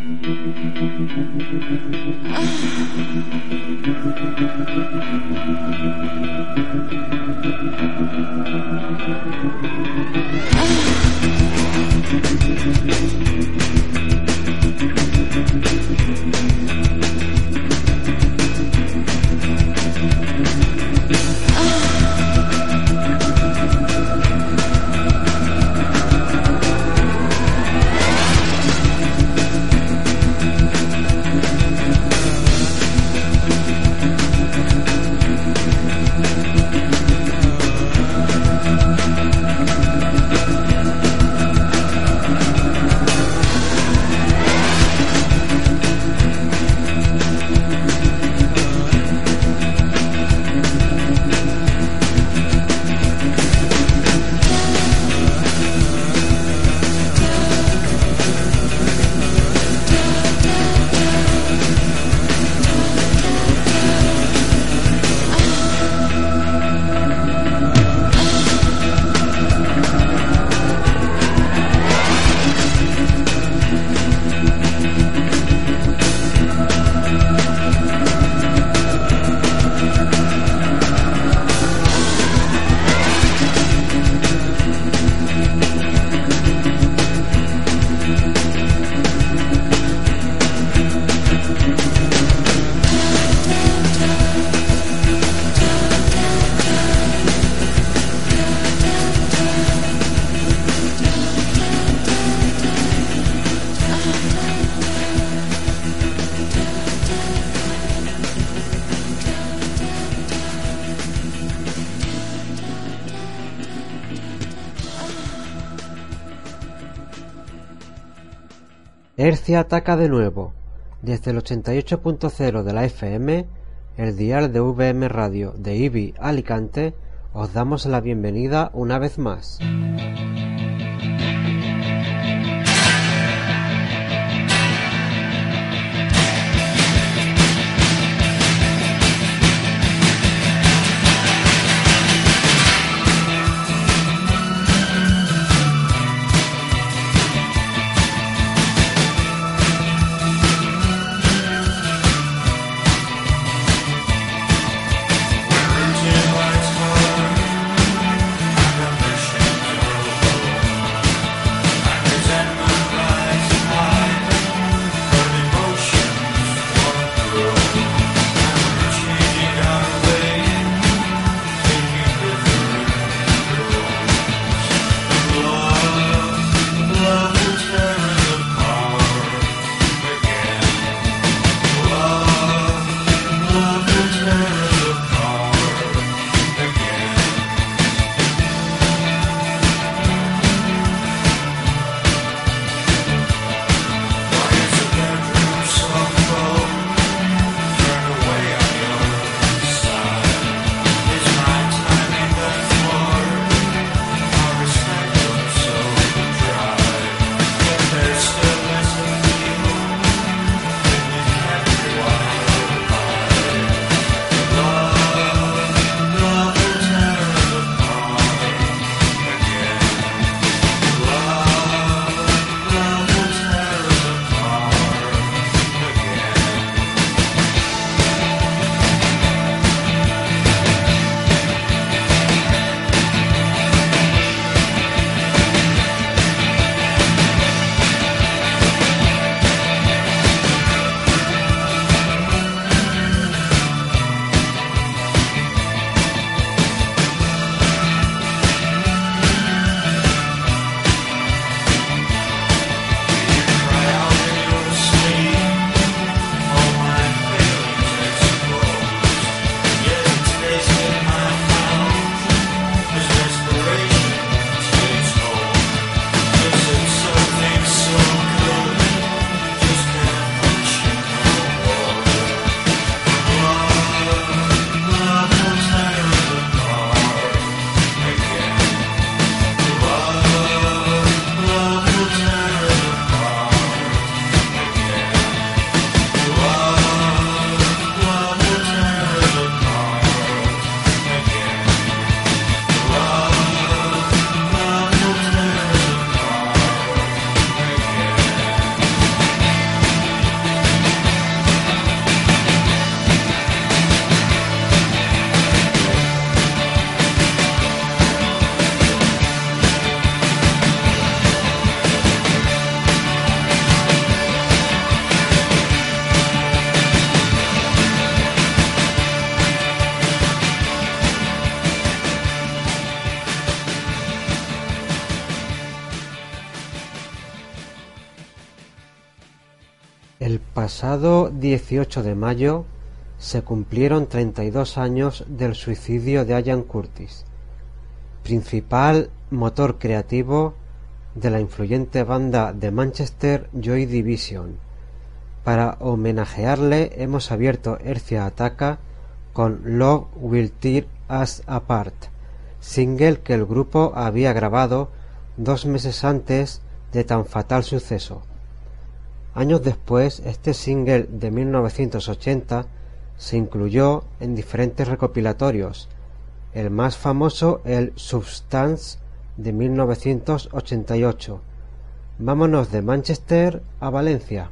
Oh. Ataca de nuevo. Desde el 88.0 de la FM, el dial de VM Radio de IBI Alicante, os damos la bienvenida una vez más. Pasado 18 de mayo se cumplieron 32 años del suicidio de Ian Curtis, principal motor creativo de la influyente banda de Manchester Joy Division. Para homenajearle hemos abierto Hercia Ataca con Love Will Tear Us Apart, single que el grupo había grabado dos meses antes de tan fatal suceso. Años después, este single de 1980 se incluyó en diferentes recopilatorios, el más famoso el Substance de 1988. Vámonos de Manchester a Valencia.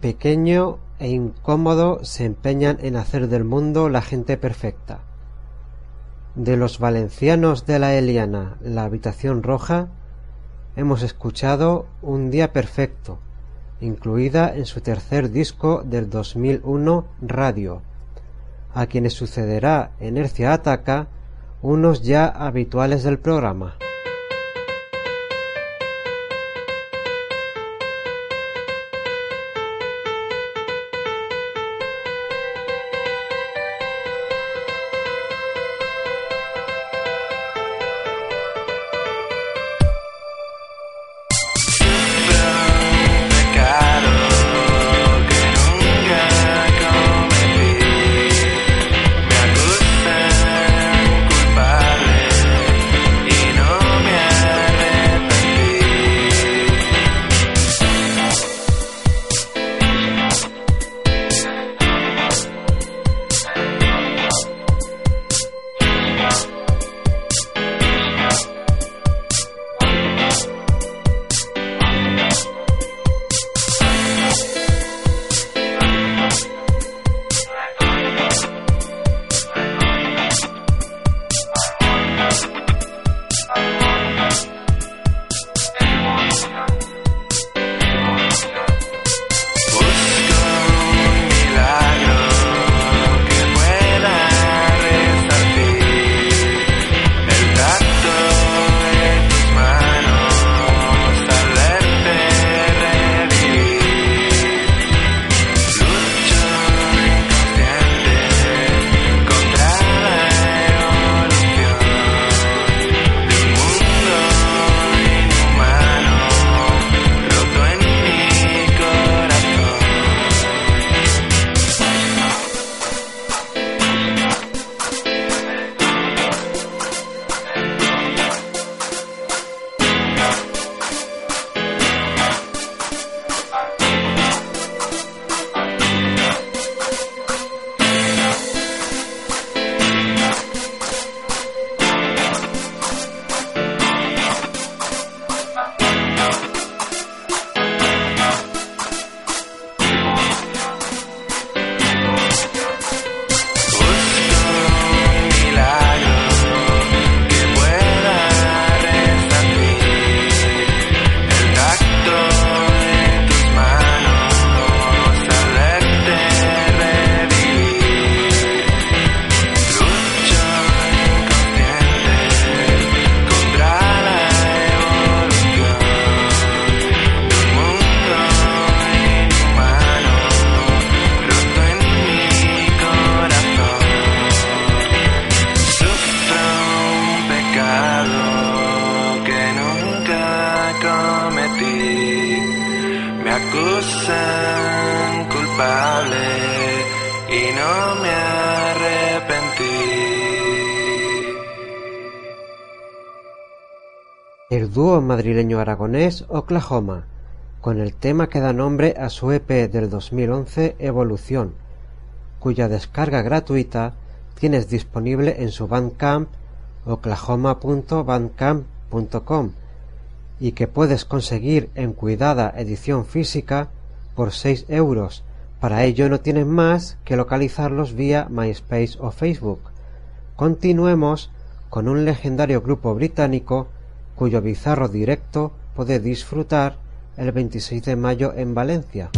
Pequeño e incómodo se empeñan en hacer del mundo la gente perfecta. De los valencianos de la Eliana, la habitación roja, hemos escuchado Un día perfecto, incluida en su tercer disco del 2001 Radio, a quienes sucederá en Hercia Ataca unos ya habituales del programa. Aragonés Oklahoma, con el tema que da nombre a su EP del 2011 Evolución, cuya descarga gratuita tienes disponible en su Bandcamp oklahoma.bandcamp.com y que puedes conseguir en cuidada edición física por 6 euros. Para ello no tienes más que localizarlos vía MySpace o Facebook. Continuemos con un legendario grupo británico cuyo bizarro directo puede disfrutar el 26 de mayo en Valencia.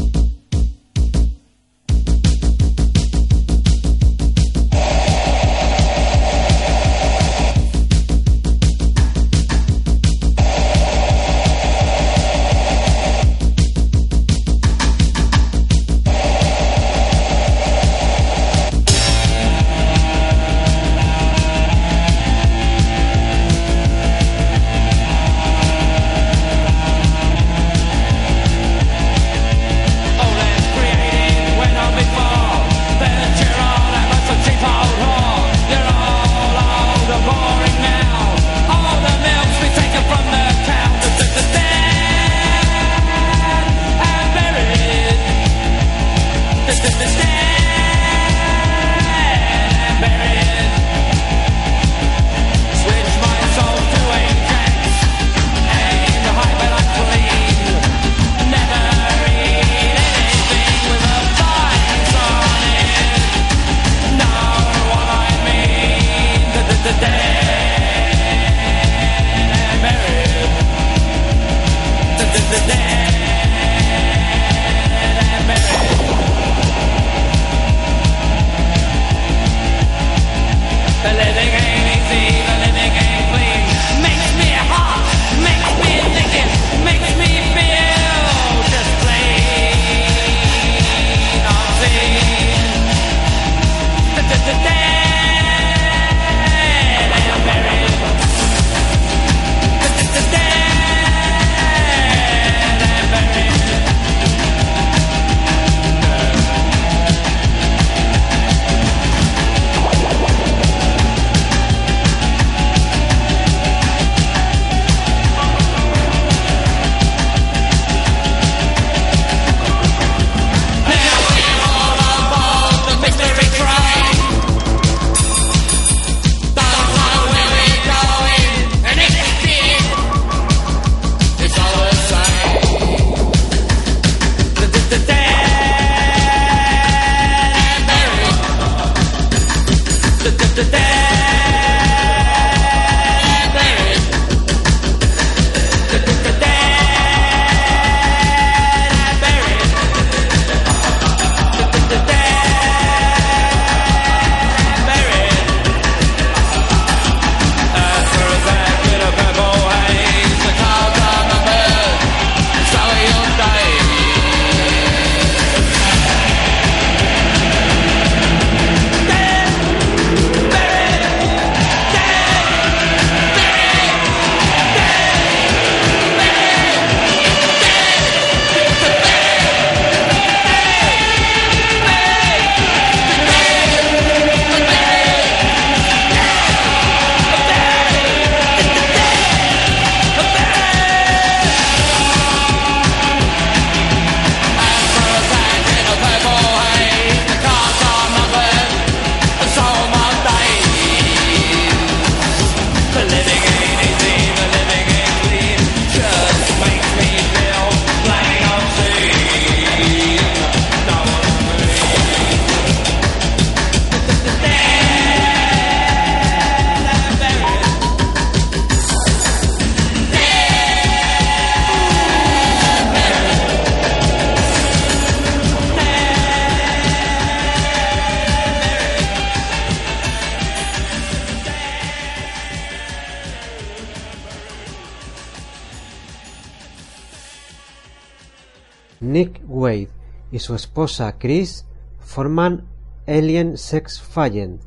Y su esposa Chris forman Alien Sex Fallen,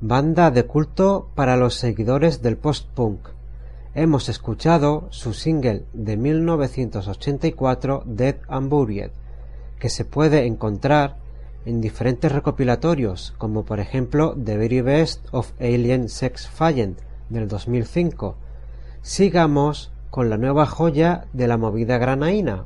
banda de culto para los seguidores del post-punk. Hemos escuchado su single de 1984 Dead and Buried, que se puede encontrar en diferentes recopilatorios, como por ejemplo The Very Best of Alien Sex Fallen del 2005. Sigamos con la nueva joya de la movida granaína.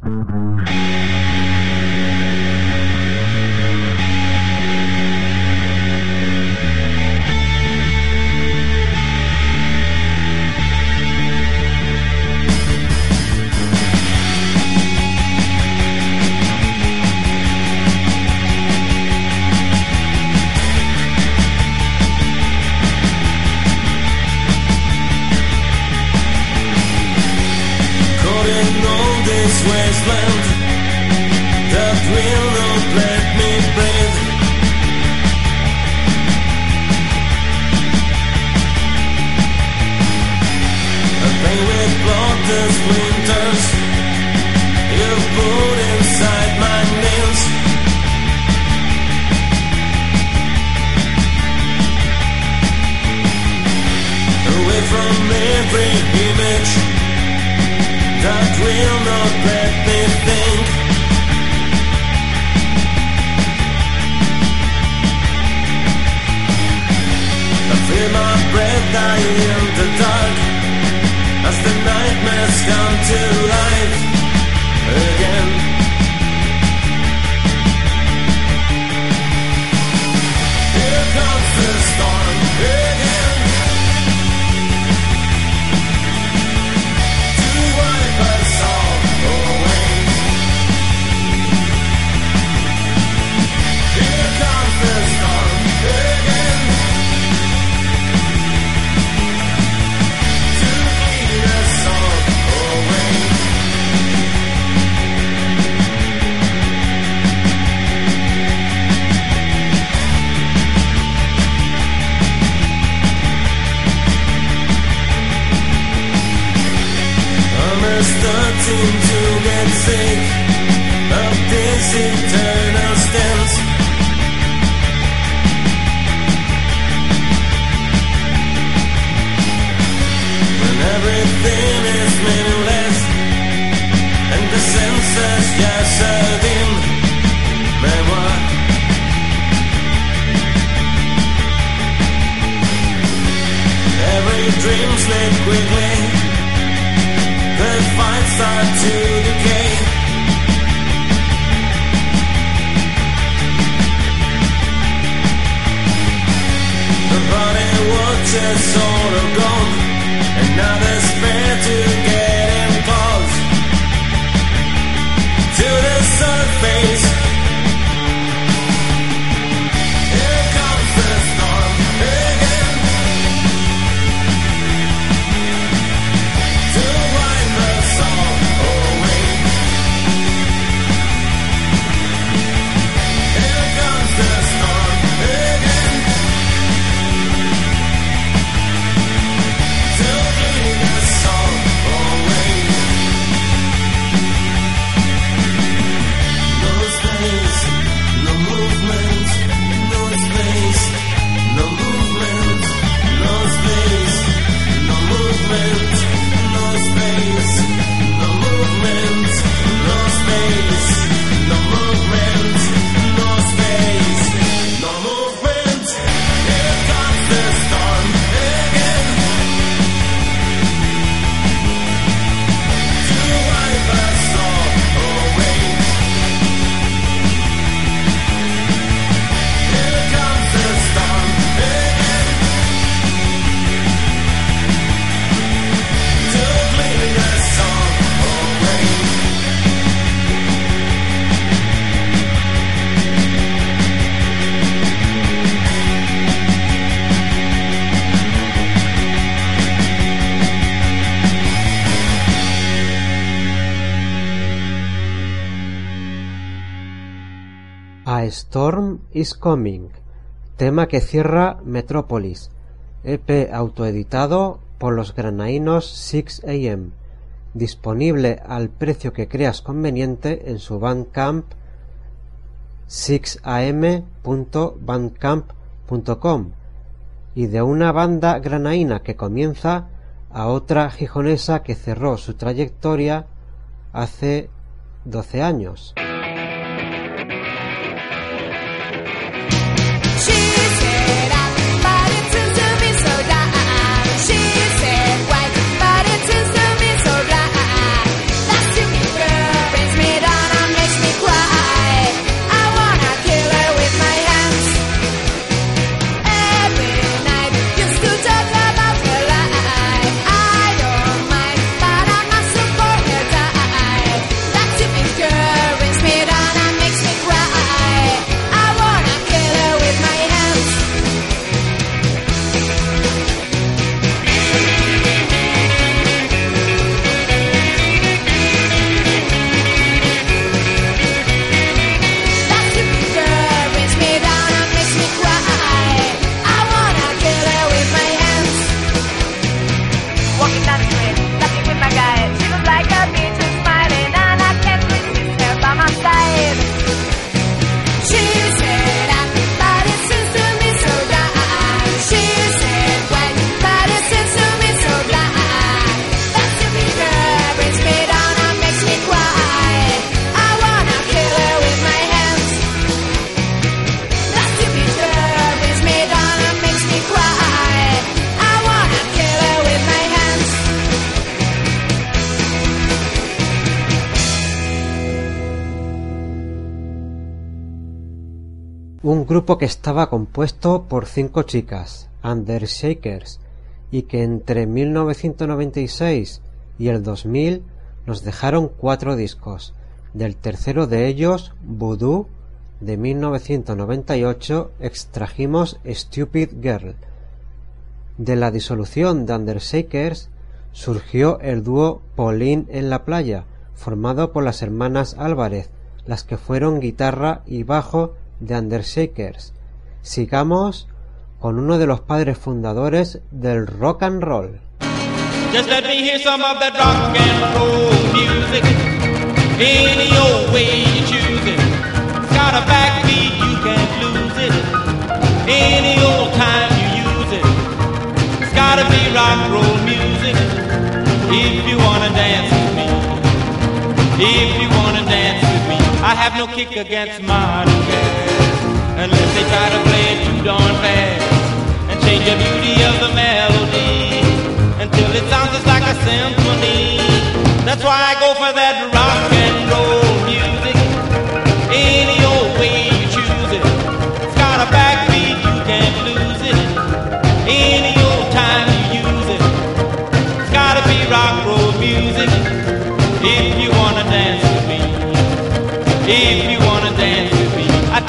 red eye in the dark. As the nightmares come to life. Is Coming, tema que cierra Metropolis, EP autoeditado por los granaínos 6am, disponible al precio que creas conveniente en su Bandcamp 6am.bandcamp.com y de una banda granaína que comienza a otra gijonesa que cerró su trayectoria hace 12 años. Que estaba compuesto por cinco chicas, Undershakers, y que entre 1996 y el 2000 nos dejaron cuatro discos. Del tercero de ellos, Voodoo, de 1998, extrajimos Stupid Girl. De la disolución de Undershakers surgió el dúo Pauline en la playa, formado por las hermanas Álvarez, las que fueron guitarra y bajo de Undershakers. Sigamos con uno de los padres fundadores del rock and roll. Just let me hear some of that rock and roll music. Any old way you choose it. It's got a backbeat, you can't lose it. Any old time you use it. It's gotta be rock and roll music. If you wanna dance with me. If you wanna dance with me. I have no kick against modern jazz unless they try to play it too darn fast and change the beauty of the melody until it sounds just like a symphony. That's why I go for that rock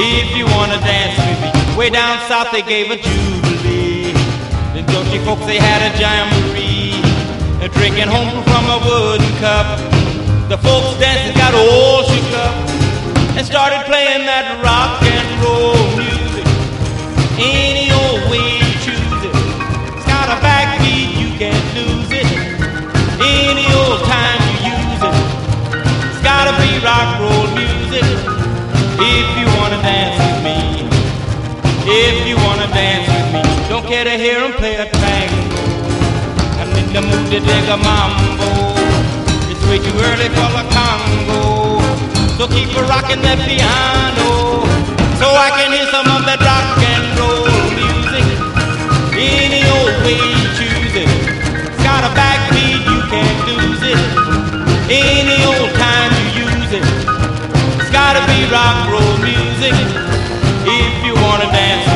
If you wanna dance with me, way down south they gave a jubilee. The Dutchy folks they had a jamboree, and drinking home from a wooden cup. The folks dancing got all shook up and started playing that rock and roll music. Any old way you choose it, it's got a backbeat you can't lose me, care to hear them play a tango. I'm in the mood to dig a mambo. It's way too early for the Congo. So keep a rocking that piano, so I can hear some of that rock and roll music. Any old way you choose it, it's got a backbeat, you can't lose it. Any old time you use it It's gotta be rock roll music if you wanna dance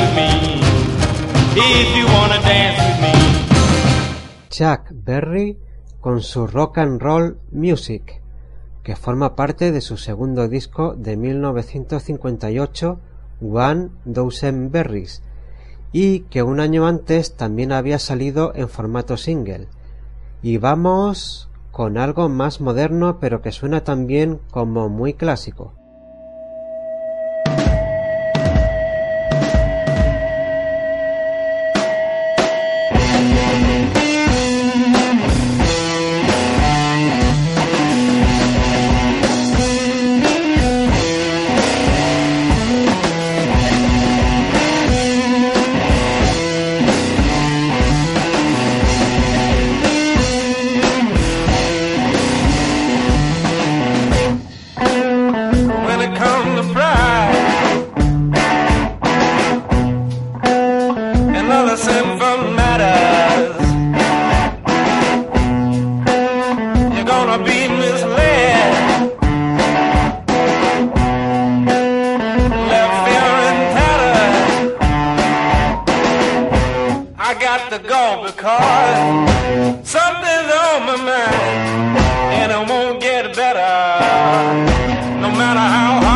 Chuck Berry con su Rock and Roll Music, que forma parte de su segundo disco de 1958, One Dozen Berries, y que un año antes también había salido en formato single. Y vamos con algo más moderno pero que suena también como muy clásico. got to go because something's on my mind and it won't get better no matter how hard.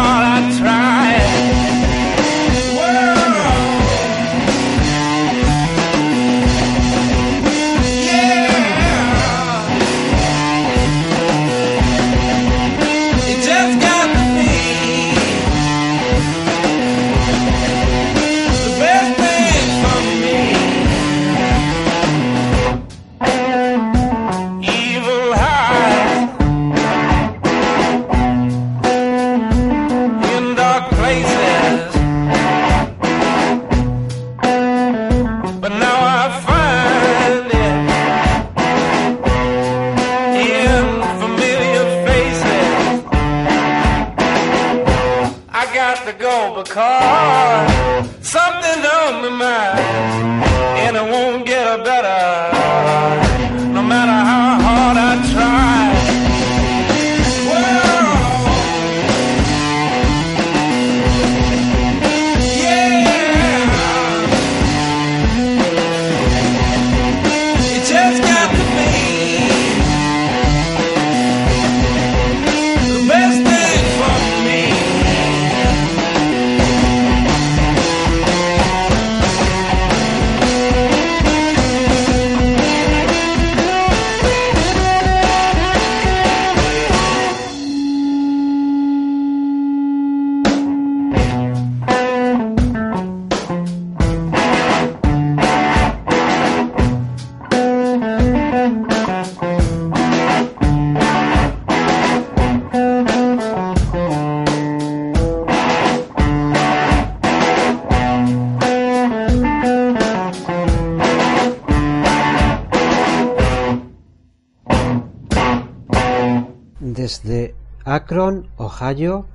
Akron, Ohio,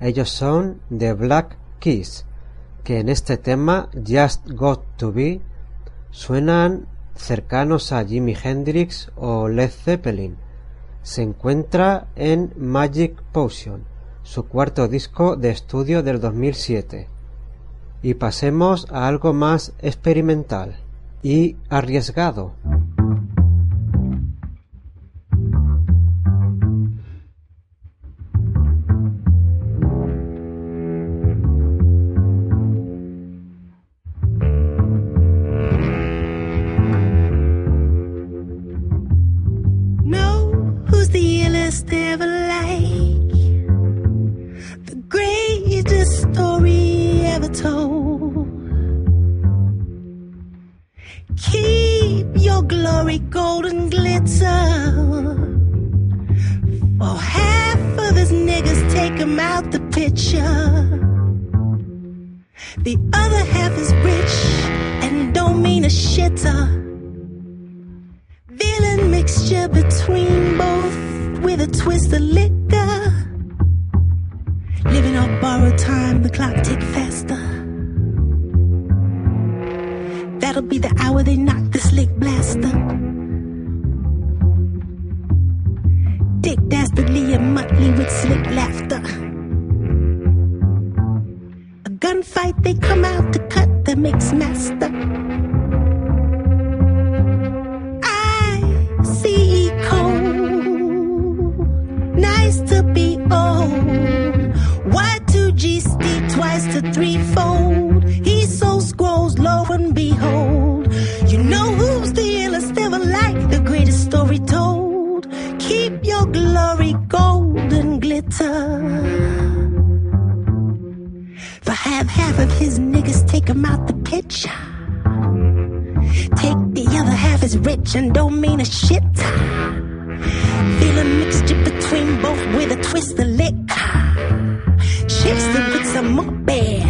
ellos son The Black Keys, que en este tema Just Got to Be suenan cercanos a Jimi Hendrix o Led Zeppelin. Se encuentra en Magic Potion, su cuarto disco de estudio del 2007. Y pasemos a algo más experimental y arriesgado. gunfight, they come out to cut the mix master. I see cold. Nice to be old. Y2G st twice to threefold. He so scrolls low and behold. You know who's the illest ever like the greatest story told. Keep your glory gold and glitter. Half of his niggas take him out the picture. Take the other half is rich and don't mean a shit. Feel a mixture between both with a twist of liquor. Chased it with some more beer.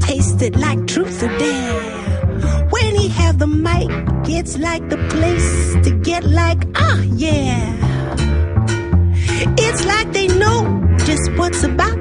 Tasted like truth or dare. When he have the mic, it's like the place to get like, ah, yeah. It's like they know just what's about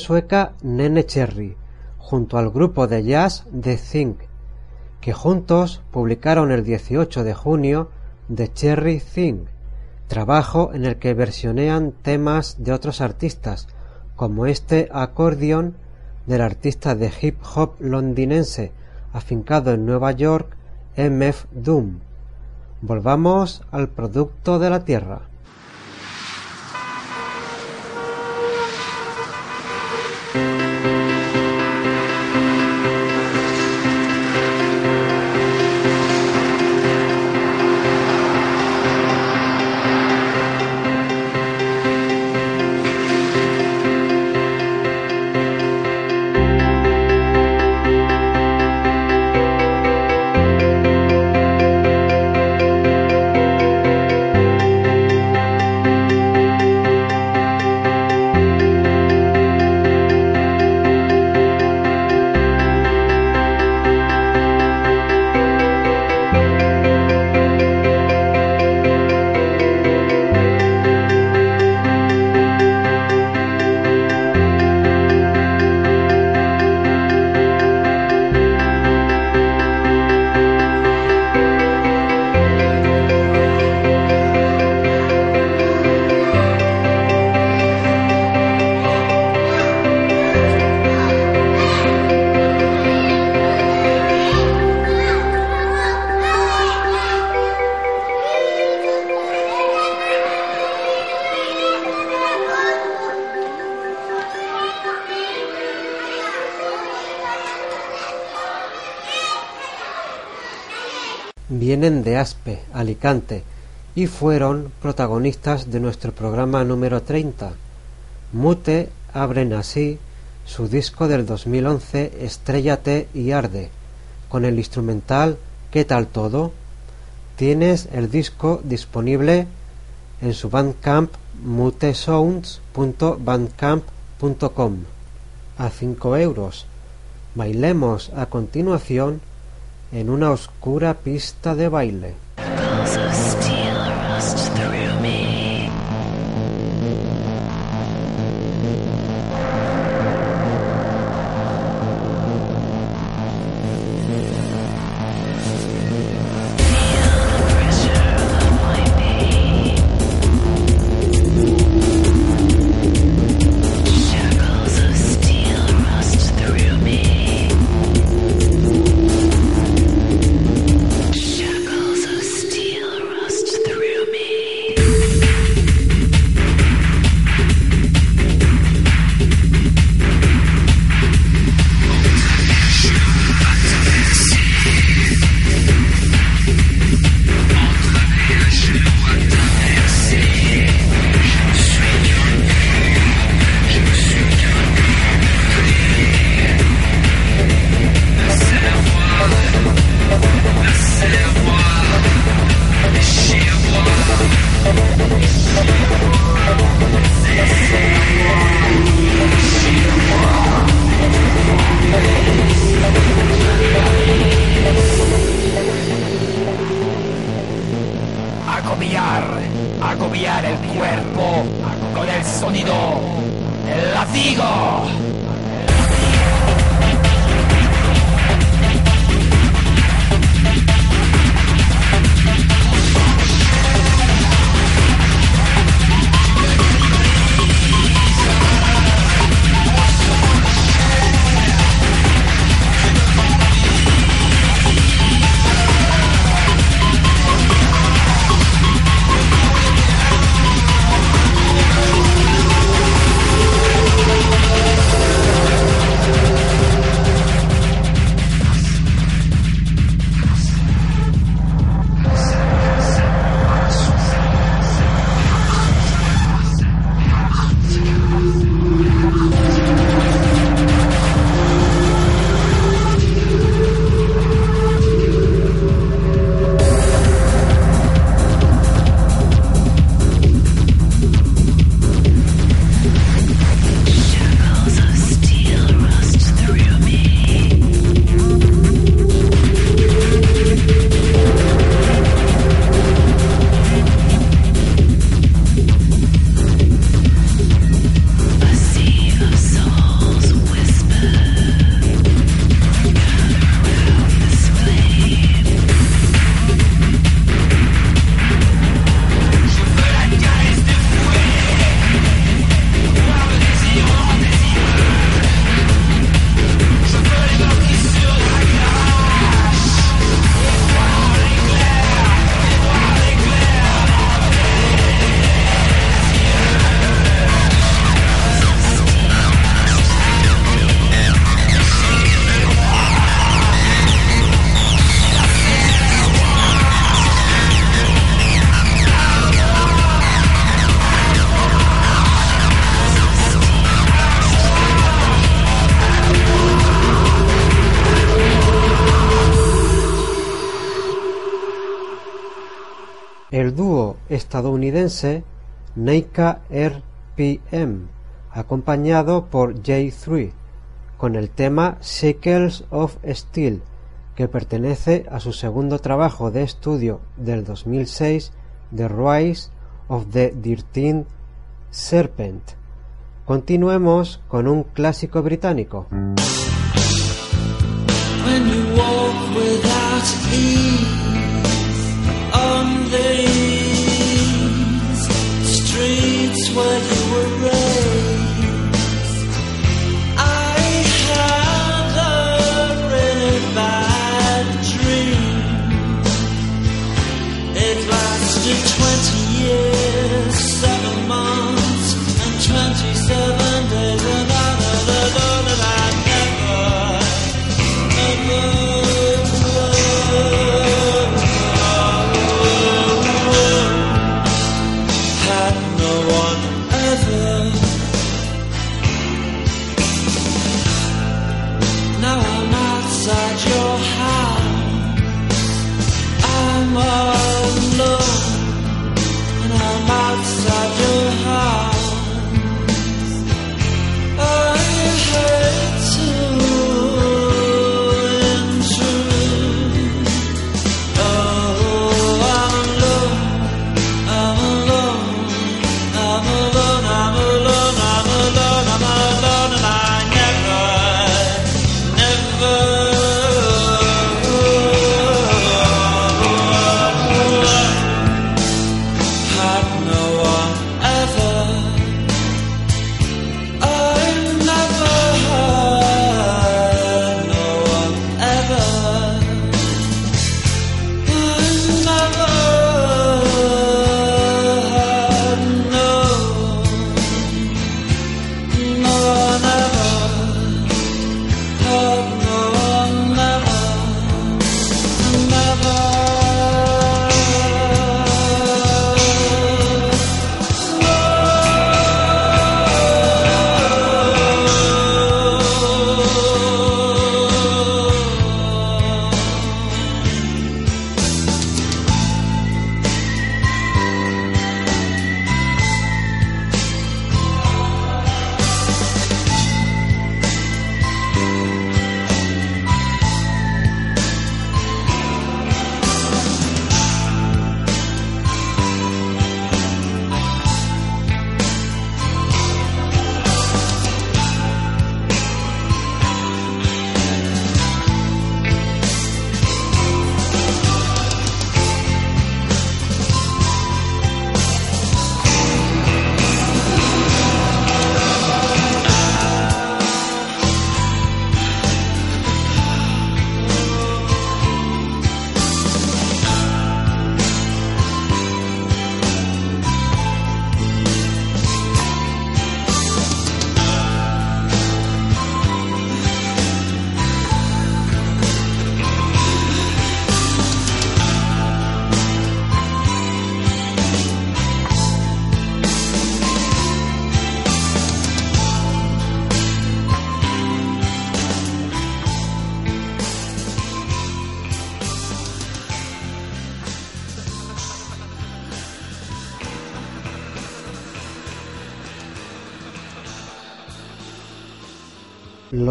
sueca Nene Cherry, junto al grupo de jazz The Think, que juntos publicaron el 18 de junio The Cherry Thing, trabajo en el que versionean temas de otros artistas, como este acordeón del artista de hip hop londinense afincado en Nueva York, MF Doom. Volvamos al producto de la tierra. Vienen de Aspe, Alicante, y fueron protagonistas de nuestro programa número 30. Mute abren así su disco del 2011 Estrellate y Arde, con el instrumental ¿Qué tal todo? Tienes el disco disponible en su Bandcamp mutesounds.bandcamp.com a 5 euros. Bailemos a continuación en una oscura pista de baile. Estadounidense Neika RPM, acompañado por J3, con el tema Shackles of Steel, que pertenece a su segundo trabajo de estudio del 2006, The Rise of the Thirteenth Serpent. Continuemos con un clásico británico. would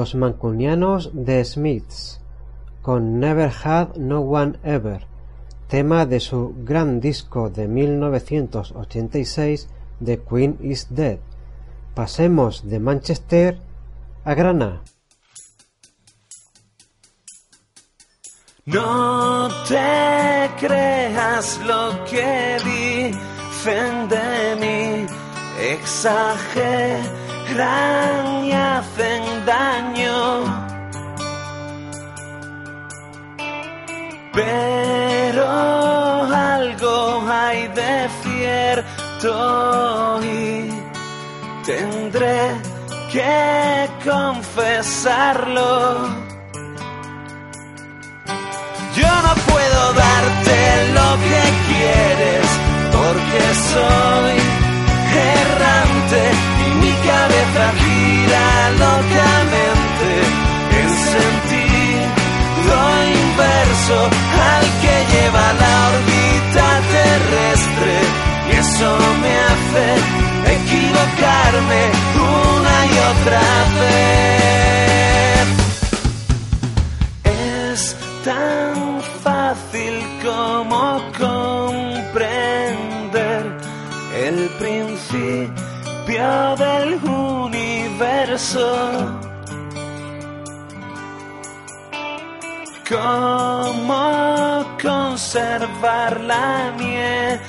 Los mancunianos The Smiths con Never Had No One Ever, tema de su gran disco de 1986 The Queen is Dead. Pasemos de Manchester a Granada. No te creas lo que dicen de mí, exageran y hacen daño. Pero algo hay de cierto y tendré que confesarlo. Yo no puedo darte lo que quieres porque soy errante cabeza gira locamente en sentido inverso al que lleva la órbita terrestre y eso me hace equivocarme una y otra vez. Es tan fácil como comprender el principio del universo. Cómo conservar la nieve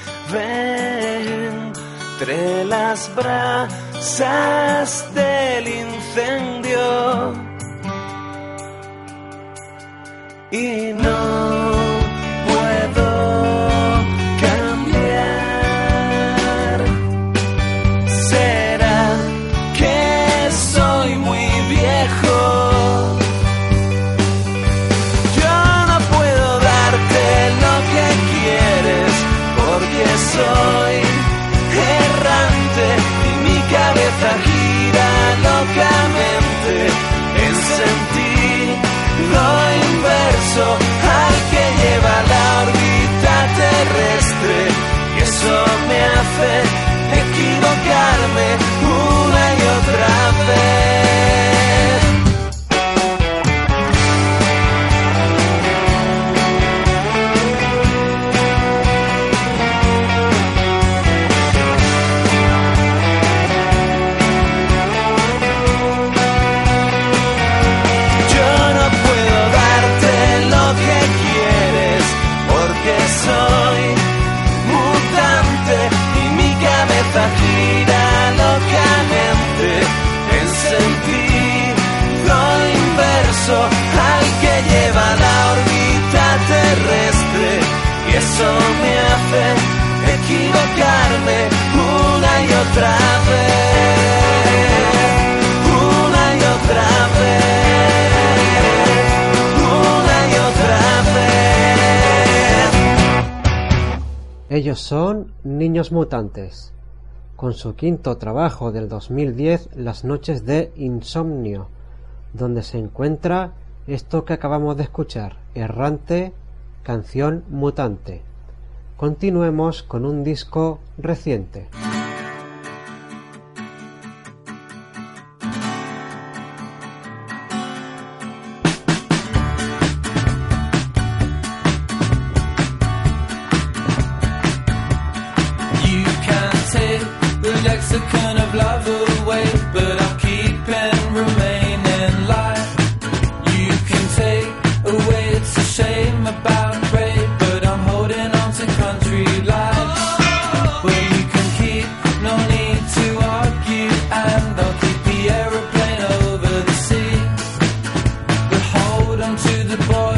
entre las brasas del incendio y no me Mutantes, con su quinto trabajo del 2010, Las noches de insomnio, donde se encuentra esto que acabamos de escuchar, Errante, canción mutante. Continuemos con un disco reciente. them to the boy.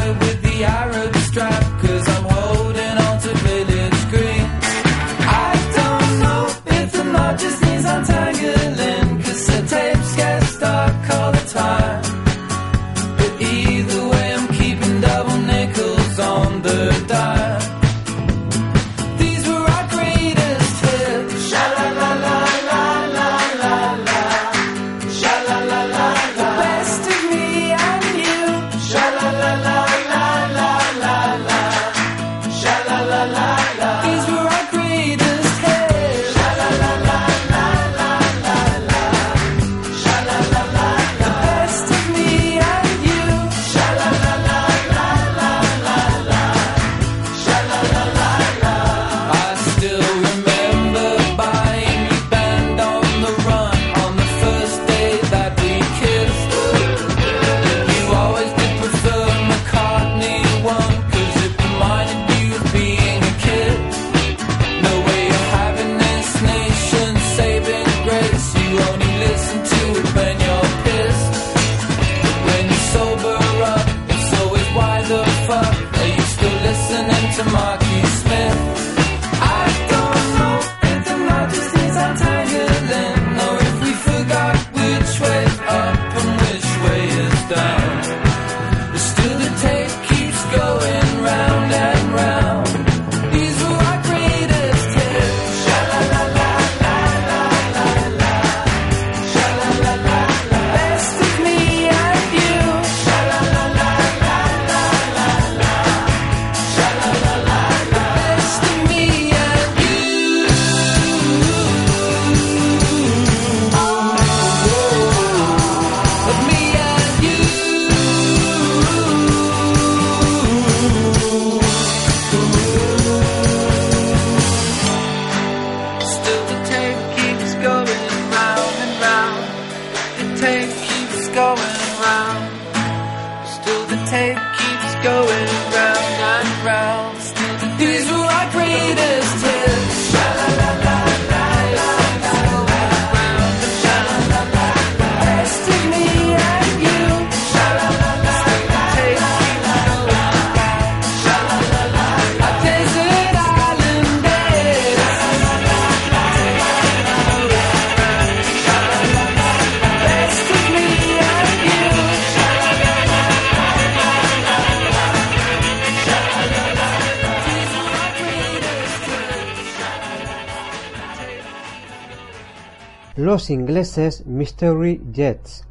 los ingleses Mystery Jets,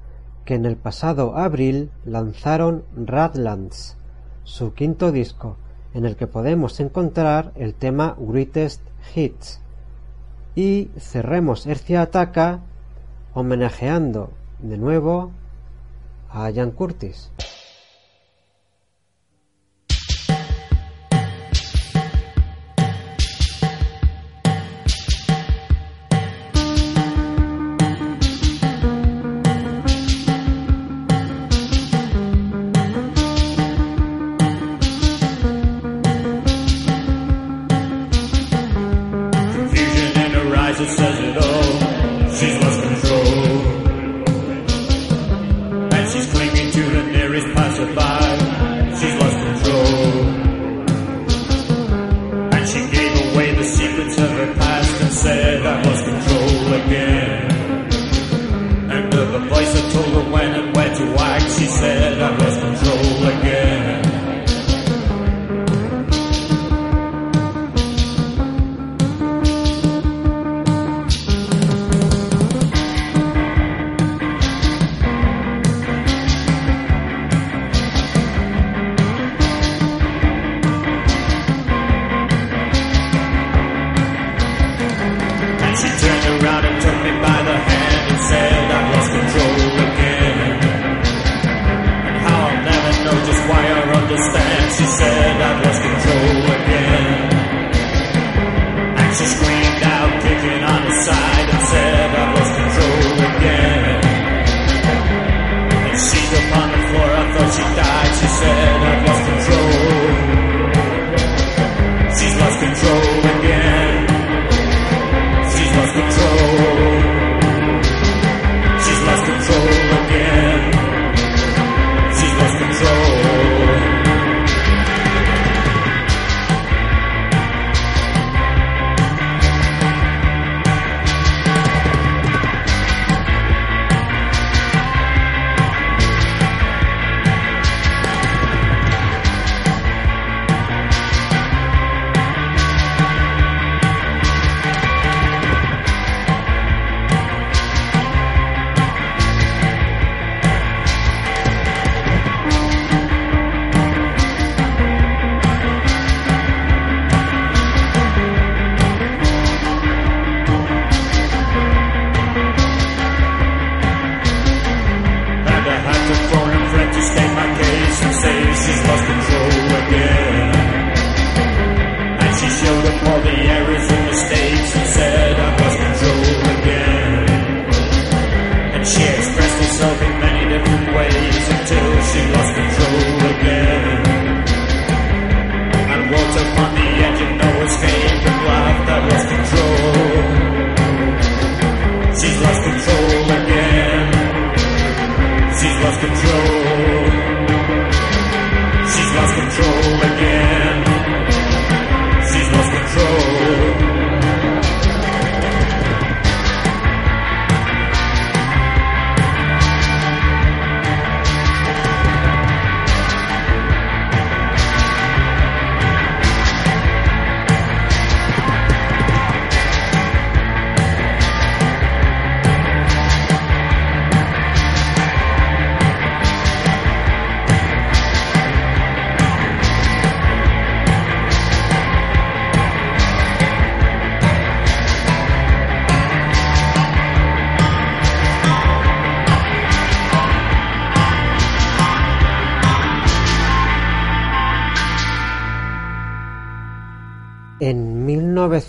que en el pasado abril lanzaron Radlands, su quinto disco, en el que podemos encontrar el tema Greatest Hits. Y cerremos Hercia Ataca homenajeando de nuevo a Jan Curtis.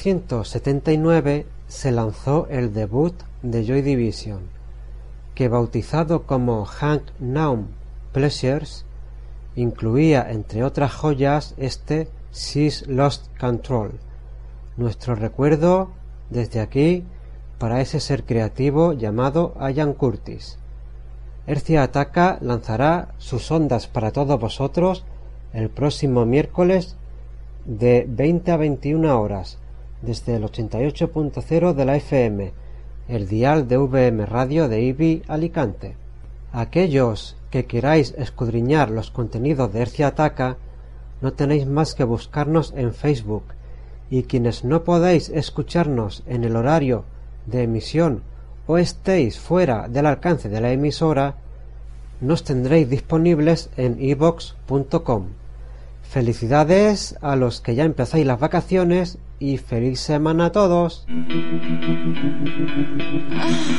1979 se lanzó el debut de Joy Division, que bautizado como Hank Naum Pleasures, incluía entre otras joyas este She's Lost Control. Nuestro recuerdo desde aquí para ese ser creativo llamado Ian Curtis. Hercia Ataca lanzará sus ondas para todos vosotros el próximo miércoles de 20 a 21 horas desde el 88.0 de la FM, el dial de VM Radio de IBI Alicante. Aquellos que queráis escudriñar los contenidos de Hercia Ataca, no tenéis más que buscarnos en Facebook, y quienes no podáis escucharnos en el horario de emisión o estéis fuera del alcance de la emisora, nos tendréis disponibles en ibox.com. Felicidades a los que ya empezáis las vacaciones y feliz semana a todos. Ah.